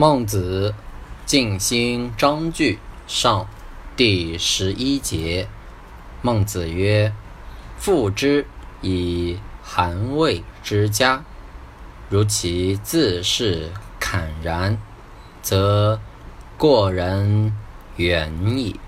孟子静心章句上第十一节，孟子曰，父之以寒魏之家，如其自是侃然，则过人远矣。